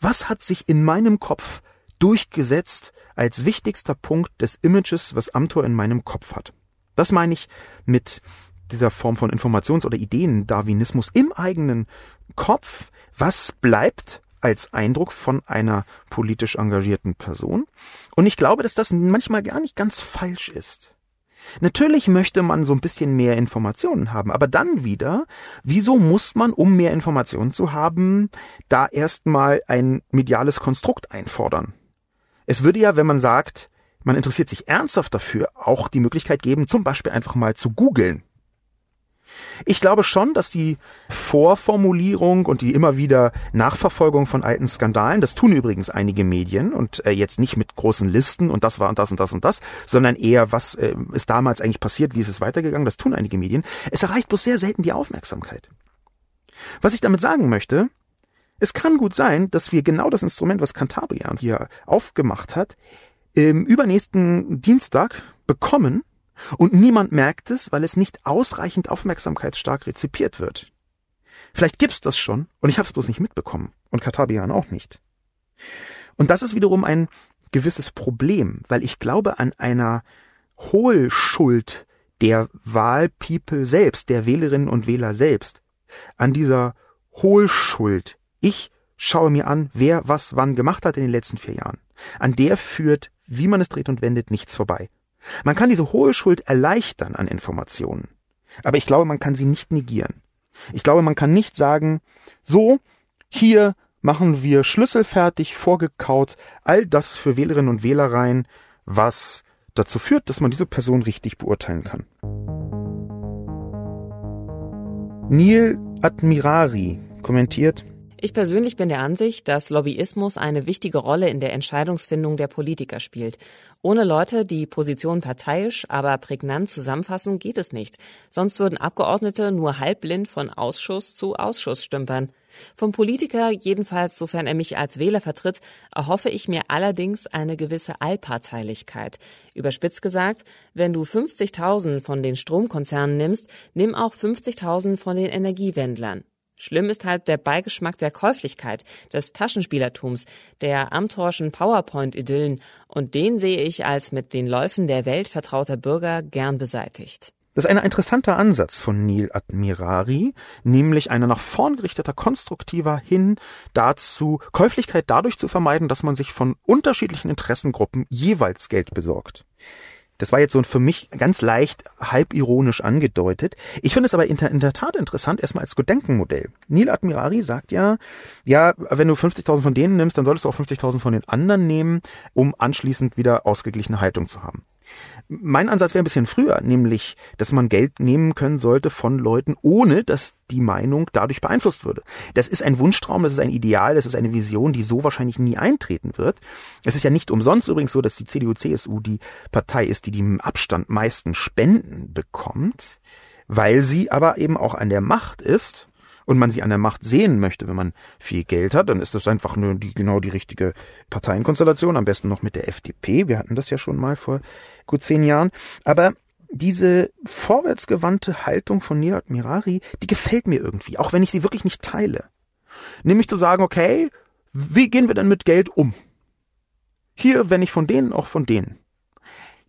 Speaker 2: Was hat sich in meinem Kopf durchgesetzt als wichtigster Punkt des Images, was Amtor in meinem Kopf hat. Das meine ich mit dieser Form von Informations- oder Ideen-Darwinismus im eigenen Kopf. Was bleibt als Eindruck von einer politisch engagierten Person? Und ich glaube, dass das manchmal gar nicht ganz falsch ist. Natürlich möchte man so ein bisschen mehr Informationen haben, aber dann wieder, wieso muss man, um mehr Informationen zu haben, da erstmal ein mediales Konstrukt einfordern? Es würde ja, wenn man sagt, man interessiert sich ernsthaft dafür, auch die Möglichkeit geben, zum Beispiel einfach mal zu googeln. Ich glaube schon, dass die Vorformulierung und die immer wieder Nachverfolgung von alten Skandalen, das tun übrigens einige Medien und äh, jetzt nicht mit großen Listen und das war und das und das und das, sondern eher, was äh, ist damals eigentlich passiert, wie ist es weitergegangen, das tun einige Medien. Es erreicht bloß sehr selten die Aufmerksamkeit. Was ich damit sagen möchte, es kann gut sein, dass wir genau das Instrument, was Cantabria hier aufgemacht hat, im übernächsten Dienstag bekommen, und niemand merkt es, weil es nicht ausreichend aufmerksamkeitsstark rezipiert wird. Vielleicht gibt's das schon und ich habe es bloß nicht mitbekommen und Katabian auch nicht. Und das ist wiederum ein gewisses Problem, weil ich glaube an einer Hohlschuld der Wahlpeople selbst, der Wählerinnen und Wähler selbst, an dieser Hohlschuld. Ich schaue mir an, wer was wann gemacht hat in den letzten vier Jahren. An der führt, wie man es dreht und wendet, nichts vorbei. Man kann diese hohe Schuld erleichtern an Informationen. Aber ich glaube, man kann sie nicht negieren. Ich glaube, man kann nicht sagen, so, hier machen wir schlüsselfertig vorgekaut all das für Wählerinnen und Wähler rein, was dazu führt, dass man diese Person richtig beurteilen kann. Neil Admirari kommentiert,
Speaker 1: ich persönlich bin der Ansicht, dass Lobbyismus eine wichtige Rolle in der Entscheidungsfindung der Politiker spielt. Ohne Leute, die Positionen parteiisch, aber prägnant zusammenfassen, geht es nicht. Sonst würden Abgeordnete nur halbblind von Ausschuss zu Ausschuss stümpern. Vom Politiker, jedenfalls sofern er mich als Wähler vertritt, erhoffe ich mir allerdings eine gewisse Allparteilichkeit. Überspitzt gesagt, wenn du 50.000 von den Stromkonzernen nimmst, nimm auch 50.000 von den Energiewendlern. Schlimm ist halt der Beigeschmack der Käuflichkeit, des Taschenspielertums, der amtorschen PowerPoint-Idyllen und den sehe ich als mit den Läufen der Welt vertrauter Bürger gern beseitigt.
Speaker 2: Das ist ein interessanter Ansatz von Neil Admirari, nämlich ein nach vorn gerichteter, konstruktiver hin dazu, Käuflichkeit dadurch zu vermeiden, dass man sich von unterschiedlichen Interessengruppen jeweils Geld besorgt. Das war jetzt so für mich ganz leicht halbironisch angedeutet. Ich finde es aber in der, in der Tat interessant, erstmal als Gedenkenmodell. Neil Admirari sagt ja, ja, wenn du 50.000 von denen nimmst, dann solltest du auch 50.000 von den anderen nehmen, um anschließend wieder ausgeglichene Haltung zu haben. Mein Ansatz wäre ein bisschen früher, nämlich, dass man Geld nehmen können sollte von Leuten, ohne dass die Meinung dadurch beeinflusst würde. Das ist ein Wunschtraum, das ist ein Ideal, das ist eine Vision, die so wahrscheinlich nie eintreten wird. Es ist ja nicht umsonst übrigens so, dass die CDU-CSU die Partei ist, die im Abstand meisten Spenden bekommt, weil sie aber eben auch an der Macht ist und man sie an der Macht sehen möchte, wenn man viel Geld hat, dann ist das einfach nur die, genau die richtige Parteienkonstellation, am besten noch mit der FDP. Wir hatten das ja schon mal vor gut zehn Jahren. Aber diese vorwärtsgewandte Haltung von Neil Mirari, die gefällt mir irgendwie, auch wenn ich sie wirklich nicht teile. Nämlich zu sagen, okay, wie gehen wir denn mit Geld um? Hier, wenn ich von denen, auch von denen.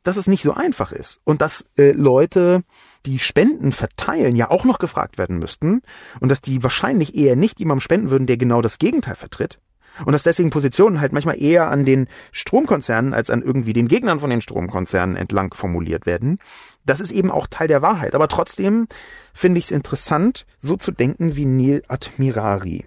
Speaker 2: Dass es nicht so einfach ist und dass äh, Leute die Spenden verteilen, ja auch noch gefragt werden müssten und dass die wahrscheinlich eher nicht jemandem spenden würden, der genau das Gegenteil vertritt. Und dass deswegen Positionen halt manchmal eher an den Stromkonzernen als an irgendwie den Gegnern von den Stromkonzernen entlang formuliert werden. Das ist eben auch Teil der Wahrheit. Aber trotzdem finde ich es interessant, so zu denken wie Neil Admirari.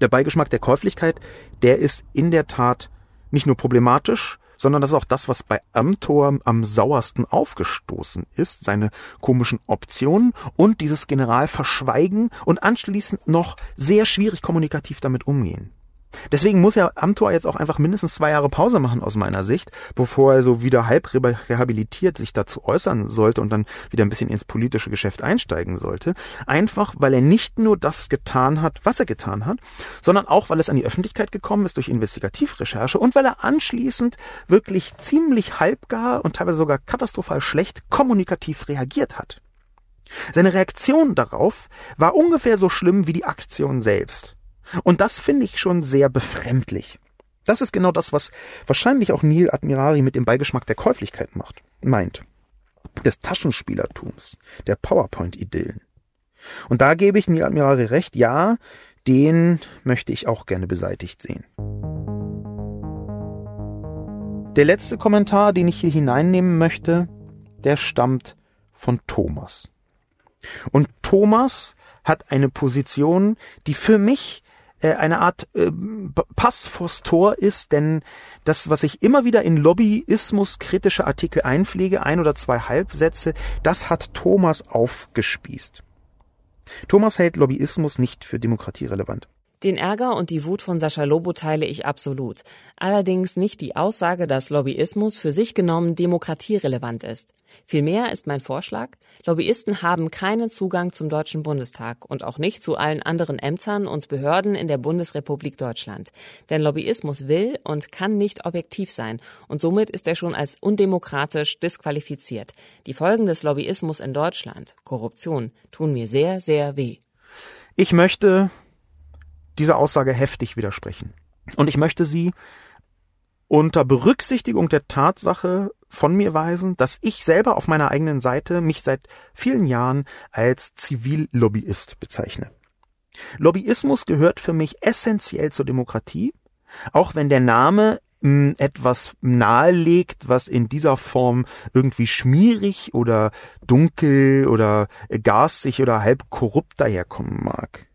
Speaker 2: Der Beigeschmack der Käuflichkeit, der ist in der Tat nicht nur problematisch, sondern das ist auch das, was bei Amtor am sauersten aufgestoßen ist, seine komischen Optionen und dieses Generalverschweigen und anschließend noch sehr schwierig kommunikativ damit umgehen. Deswegen muss ja Amtor jetzt auch einfach mindestens zwei Jahre Pause machen aus meiner Sicht, bevor er so wieder halb rehabilitiert sich dazu äußern sollte und dann wieder ein bisschen ins politische Geschäft einsteigen sollte. Einfach, weil er nicht nur das getan hat, was er getan hat, sondern auch, weil es an die Öffentlichkeit gekommen ist durch Investigativrecherche und weil er anschließend wirklich ziemlich halbgar und teilweise sogar katastrophal schlecht kommunikativ reagiert hat. Seine Reaktion darauf war ungefähr so schlimm wie die Aktion selbst. Und das finde ich schon sehr befremdlich. Das ist genau das, was wahrscheinlich auch Neil Admirari mit dem Beigeschmack der Käuflichkeit macht, meint. Des Taschenspielertums, der PowerPoint-Idyllen. Und da gebe ich Neil Admirari recht, ja, den möchte ich auch gerne beseitigt sehen. Der letzte Kommentar, den ich hier hineinnehmen möchte, der stammt von Thomas. Und Thomas hat eine Position, die für mich äh, eine Art äh, Pass vors Tor ist, denn das, was ich immer wieder in Lobbyismus kritische Artikel einpflege, ein oder zwei Halbsätze, das hat Thomas aufgespießt. Thomas hält Lobbyismus nicht für demokratierelevant.
Speaker 1: Den Ärger und die Wut von Sascha Lobo teile ich absolut. Allerdings nicht die Aussage, dass Lobbyismus für sich genommen demokratierelevant ist. Vielmehr ist mein Vorschlag, Lobbyisten haben keinen Zugang zum Deutschen Bundestag und auch nicht zu allen anderen Ämtern und Behörden in der Bundesrepublik Deutschland. Denn Lobbyismus will und kann nicht objektiv sein und somit ist er schon als undemokratisch disqualifiziert. Die Folgen des Lobbyismus in Deutschland, Korruption, tun mir sehr, sehr weh.
Speaker 2: Ich möchte dieser Aussage heftig widersprechen. Und ich möchte Sie unter Berücksichtigung der Tatsache von mir weisen, dass ich selber auf meiner eigenen Seite mich seit vielen Jahren als Zivillobbyist bezeichne. Lobbyismus gehört für mich essentiell zur Demokratie, auch wenn der Name hm, etwas nahelegt, was in dieser Form irgendwie schmierig oder dunkel oder garstig oder halb korrupt daherkommen mag.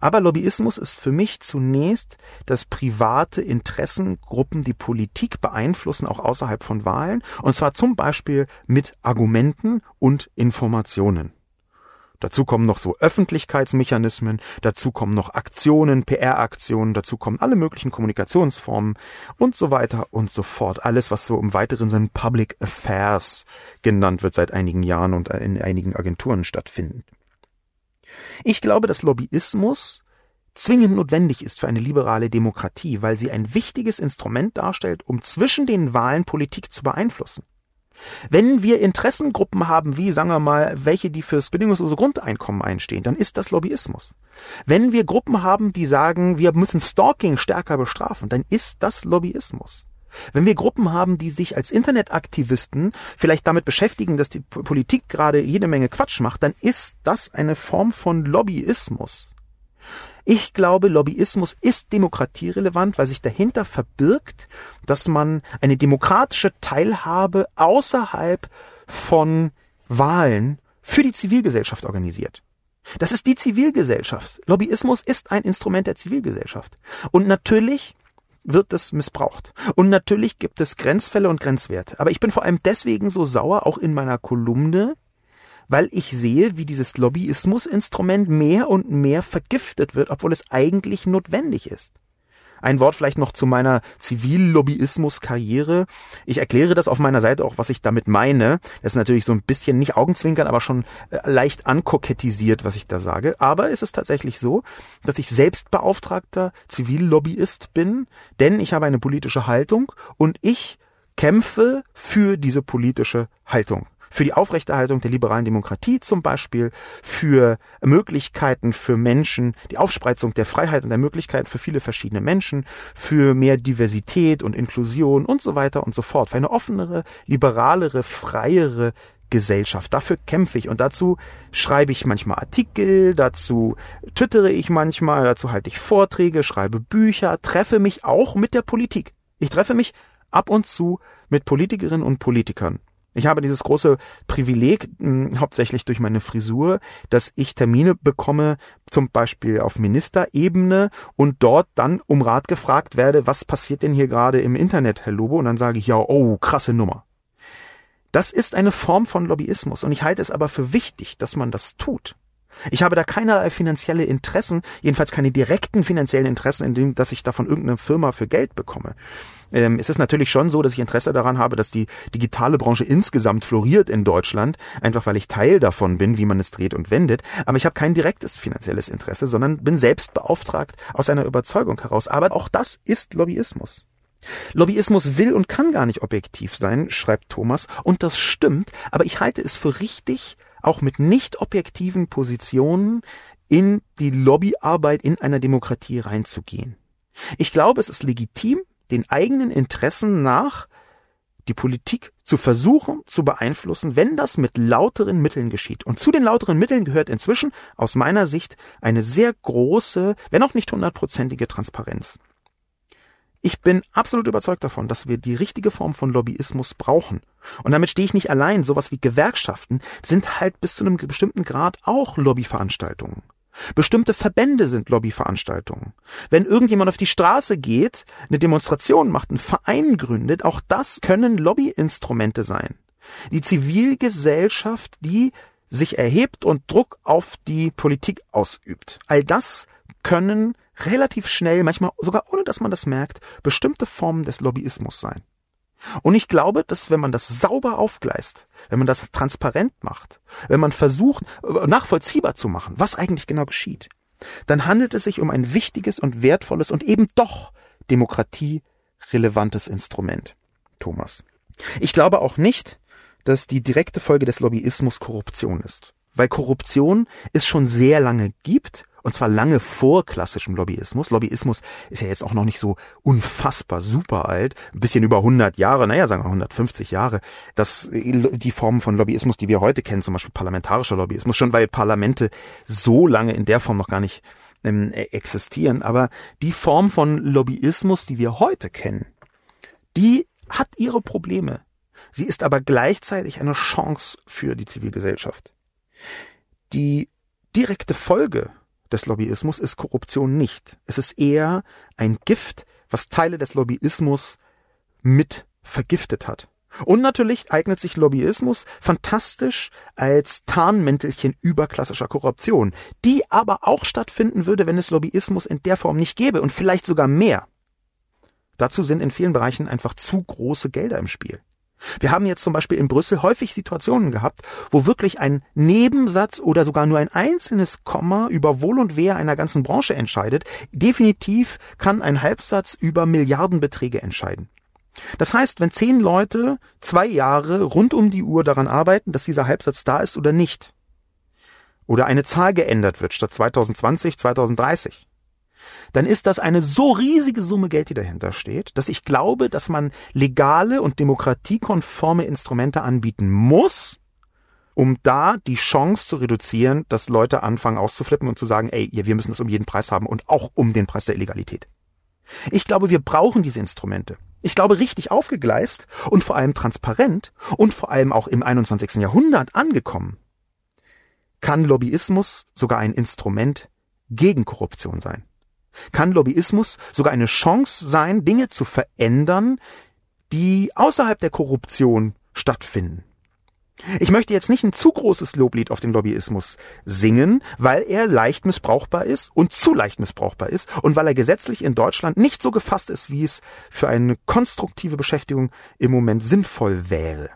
Speaker 2: Aber Lobbyismus ist für mich zunächst, dass private Interessengruppen die Politik beeinflussen, auch außerhalb von Wahlen, und zwar zum Beispiel mit Argumenten und Informationen. Dazu kommen noch so Öffentlichkeitsmechanismen, dazu kommen noch Aktionen, PR-Aktionen, dazu kommen alle möglichen Kommunikationsformen und so weiter und so fort. Alles, was so im weiteren Sinn Public Affairs genannt wird seit einigen Jahren und in einigen Agenturen stattfindet. Ich glaube, dass Lobbyismus zwingend notwendig ist für eine liberale Demokratie, weil sie ein wichtiges Instrument darstellt, um zwischen den Wahlen Politik zu beeinflussen. Wenn wir Interessengruppen haben, wie, sagen wir mal, welche, die fürs bedingungslose Grundeinkommen einstehen, dann ist das Lobbyismus. Wenn wir Gruppen haben, die sagen, wir müssen Stalking stärker bestrafen, dann ist das Lobbyismus. Wenn wir Gruppen haben, die sich als Internetaktivisten vielleicht damit beschäftigen, dass die Politik gerade jede Menge Quatsch macht, dann ist das eine Form von Lobbyismus. Ich glaube, Lobbyismus ist demokratierelevant, weil sich dahinter verbirgt, dass man eine demokratische Teilhabe außerhalb von Wahlen für die Zivilgesellschaft organisiert. Das ist die Zivilgesellschaft. Lobbyismus ist ein Instrument der Zivilgesellschaft. Und natürlich wird es missbraucht. Und natürlich gibt es Grenzfälle und Grenzwerte. Aber ich bin vor allem deswegen so sauer, auch in meiner Kolumne, weil ich sehe, wie dieses Lobbyismusinstrument mehr und mehr vergiftet wird, obwohl es eigentlich notwendig ist. Ein Wort vielleicht noch zu meiner Zivillobbyismus-Karriere. Ich erkläre das auf meiner Seite auch, was ich damit meine. Das ist natürlich so ein bisschen nicht Augenzwinkern, aber schon äh, leicht ankokettisiert, was ich da sage. Aber es ist tatsächlich so, dass ich selbstbeauftragter Zivillobbyist bin, denn ich habe eine politische Haltung und ich kämpfe für diese politische Haltung für die Aufrechterhaltung der liberalen Demokratie zum Beispiel, für Möglichkeiten für Menschen, die Aufspreizung der Freiheit und der Möglichkeiten für viele verschiedene Menschen, für mehr Diversität und Inklusion und so weiter und so fort, für eine offenere, liberalere, freiere Gesellschaft. Dafür kämpfe ich und dazu schreibe ich manchmal Artikel, dazu twittere ich manchmal, dazu halte ich Vorträge, schreibe Bücher, treffe mich auch mit der Politik. Ich treffe mich ab und zu mit Politikerinnen und Politikern ich habe dieses große Privileg, mh, hauptsächlich durch meine Frisur, dass ich Termine bekomme, zum Beispiel auf Ministerebene und dort dann um Rat gefragt werde, was passiert denn hier gerade im Internet, Herr Lobo? Und dann sage ich, ja, oh, krasse Nummer. Das ist eine Form von Lobbyismus und ich halte es aber für wichtig, dass man das tut. Ich habe da keinerlei finanzielle Interessen, jedenfalls keine direkten finanziellen Interessen, in dem, dass ich da von irgendeiner Firma für Geld bekomme. Ähm, es ist natürlich schon so, dass ich Interesse daran habe, dass die digitale Branche insgesamt floriert in Deutschland, einfach weil ich Teil davon bin, wie man es dreht und wendet. Aber ich habe kein direktes finanzielles Interesse, sondern bin selbst beauftragt aus einer Überzeugung heraus. Aber auch das ist Lobbyismus. Lobbyismus will und kann gar nicht objektiv sein, schreibt Thomas, und das stimmt, aber ich halte es für richtig, auch mit nicht objektiven Positionen in die Lobbyarbeit in einer Demokratie reinzugehen. Ich glaube, es ist legitim, den eigenen Interessen nach die Politik zu versuchen zu beeinflussen, wenn das mit lauteren Mitteln geschieht. Und zu den lauteren Mitteln gehört inzwischen aus meiner Sicht eine sehr große, wenn auch nicht hundertprozentige Transparenz. Ich bin absolut überzeugt davon, dass wir die richtige Form von Lobbyismus brauchen. Und damit stehe ich nicht allein. Sowas wie Gewerkschaften sind halt bis zu einem bestimmten Grad auch Lobbyveranstaltungen. Bestimmte Verbände sind Lobbyveranstaltungen. Wenn irgendjemand auf die Straße geht, eine Demonstration macht, einen Verein gründet, auch das können Lobbyinstrumente sein. Die Zivilgesellschaft, die sich erhebt und Druck auf die Politik ausübt. All das können relativ schnell, manchmal sogar ohne dass man das merkt, bestimmte Formen des Lobbyismus sein. Und ich glaube, dass wenn man das sauber aufgleist, wenn man das transparent macht, wenn man versucht, nachvollziehbar zu machen, was eigentlich genau geschieht, dann handelt es sich um ein wichtiges und wertvolles und eben doch demokratierelevantes Instrument. Thomas. Ich glaube auch nicht, dass die direkte Folge des Lobbyismus Korruption ist. Weil Korruption es schon sehr lange gibt und zwar lange vor klassischem Lobbyismus. Lobbyismus ist ja jetzt auch noch nicht so unfassbar super alt. Ein bisschen über 100 Jahre, naja, sagen wir 150 Jahre. Das, die Formen von Lobbyismus, die wir heute kennen, zum Beispiel parlamentarischer Lobbyismus, schon weil Parlamente so lange in der Form noch gar nicht ähm, e-, existieren. Aber die Form von Lobbyismus, die wir heute kennen, die hat ihre Probleme. Sie ist aber gleichzeitig eine Chance für die Zivilgesellschaft. Die direkte Folge des Lobbyismus ist Korruption nicht. Es ist eher ein Gift, was Teile des Lobbyismus mit vergiftet hat. Und natürlich eignet sich Lobbyismus fantastisch als Tarnmäntelchen überklassischer Korruption, die aber auch stattfinden würde, wenn es Lobbyismus in der Form nicht gäbe und vielleicht sogar mehr. Dazu sind in vielen Bereichen einfach zu große Gelder im Spiel. Wir haben jetzt zum Beispiel in Brüssel häufig Situationen gehabt, wo wirklich ein Nebensatz oder sogar nur ein einzelnes Komma über Wohl und Wehe einer ganzen Branche entscheidet. Definitiv kann ein Halbsatz über Milliardenbeträge entscheiden. Das heißt, wenn zehn Leute zwei Jahre rund um die Uhr daran arbeiten, dass dieser Halbsatz da ist oder nicht, oder eine Zahl geändert wird statt 2020 2030, dann ist das eine so riesige Summe Geld, die dahinter steht, dass ich glaube, dass man legale und demokratiekonforme Instrumente anbieten muss, um da die Chance zu reduzieren, dass Leute anfangen auszuflippen und zu sagen, ey, wir müssen das um jeden Preis haben und auch um den Preis der Illegalität. Ich glaube, wir brauchen diese Instrumente. Ich glaube, richtig aufgegleist und vor allem transparent und vor allem auch im 21. Jahrhundert angekommen, kann Lobbyismus sogar ein Instrument gegen Korruption sein. Kann Lobbyismus sogar eine Chance sein, Dinge zu verändern, die außerhalb der Korruption stattfinden? Ich möchte jetzt nicht ein zu großes Loblied auf den Lobbyismus singen, weil er leicht missbrauchbar ist und zu leicht missbrauchbar ist und weil er gesetzlich in Deutschland nicht so gefasst ist, wie es für eine konstruktive Beschäftigung im Moment sinnvoll wäre.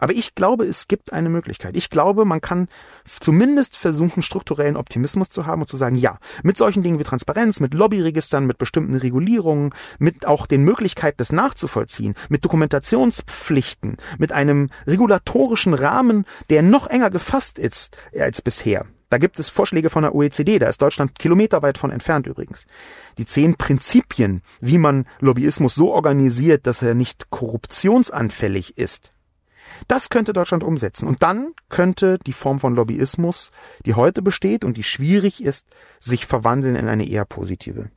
Speaker 2: Aber ich glaube, es gibt eine Möglichkeit. Ich glaube, man kann zumindest versuchen, strukturellen Optimismus zu haben und zu sagen, ja, mit solchen Dingen wie Transparenz, mit Lobbyregistern, mit bestimmten Regulierungen, mit auch den Möglichkeiten, das nachzuvollziehen, mit Dokumentationspflichten, mit einem regulatorischen Rahmen, der noch enger gefasst ist als bisher. Da gibt es Vorschläge von der OECD, da ist Deutschland kilometerweit von entfernt übrigens. Die zehn Prinzipien, wie man Lobbyismus so organisiert, dass er nicht korruptionsanfällig ist, das könnte Deutschland umsetzen. Und dann könnte die Form von Lobbyismus, die heute besteht und die schwierig ist, sich verwandeln in eine eher positive.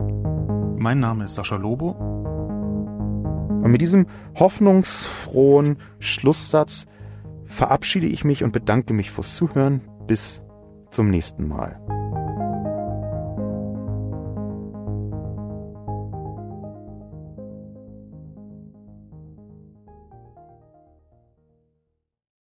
Speaker 3: Mein Name ist Sascha Lobo.
Speaker 2: Und mit diesem hoffnungsfrohen Schlusssatz verabschiede ich mich und bedanke mich fürs Zuhören. Bis zum nächsten Mal.